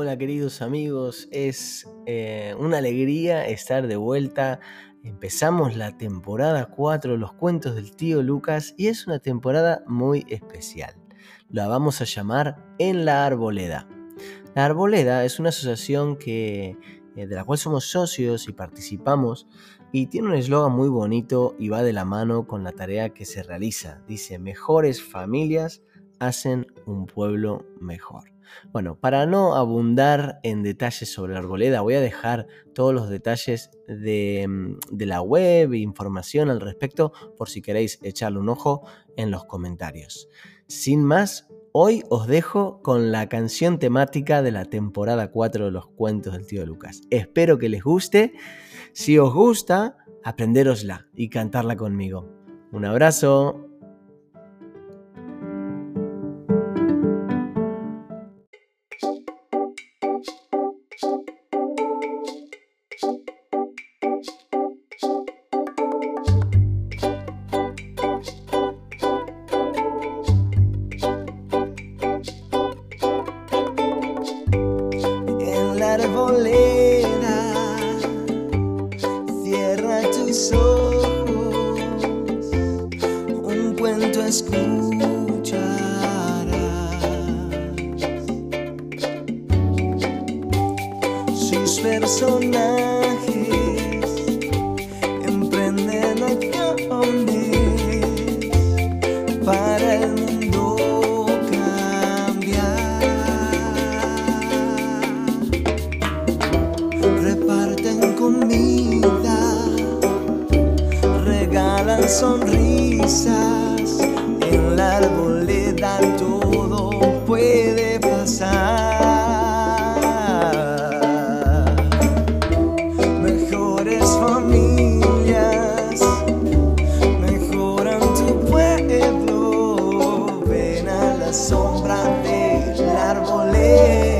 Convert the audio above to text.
Hola queridos amigos, es eh, una alegría estar de vuelta. Empezamos la temporada 4 Los cuentos del tío Lucas y es una temporada muy especial. La vamos a llamar En la Arboleda. La Arboleda es una asociación que, eh, de la cual somos socios y participamos y tiene un eslogan muy bonito y va de la mano con la tarea que se realiza. Dice, mejores familias hacen un pueblo mejor. Bueno, para no abundar en detalles sobre la arboleda, voy a dejar todos los detalles de, mm, de, la web e información al respecto por si queréis echarle un ojo en los comentarios. Sin más, hoy os dejo con la canción temática de la temporada 4 de los cuentos del tío Lucas. Espero que les guste. Si os gusta, aprenderosla y cantarla conmigo. Un abrazo. Arboleda, cierra tus ojos, un cuento escucharás. Sus personajes emprenden acciones para. risas en la arboleda todo puede pasar. Mejores familias mejoran tu pueblo. Ven a la sombra de la arboleda.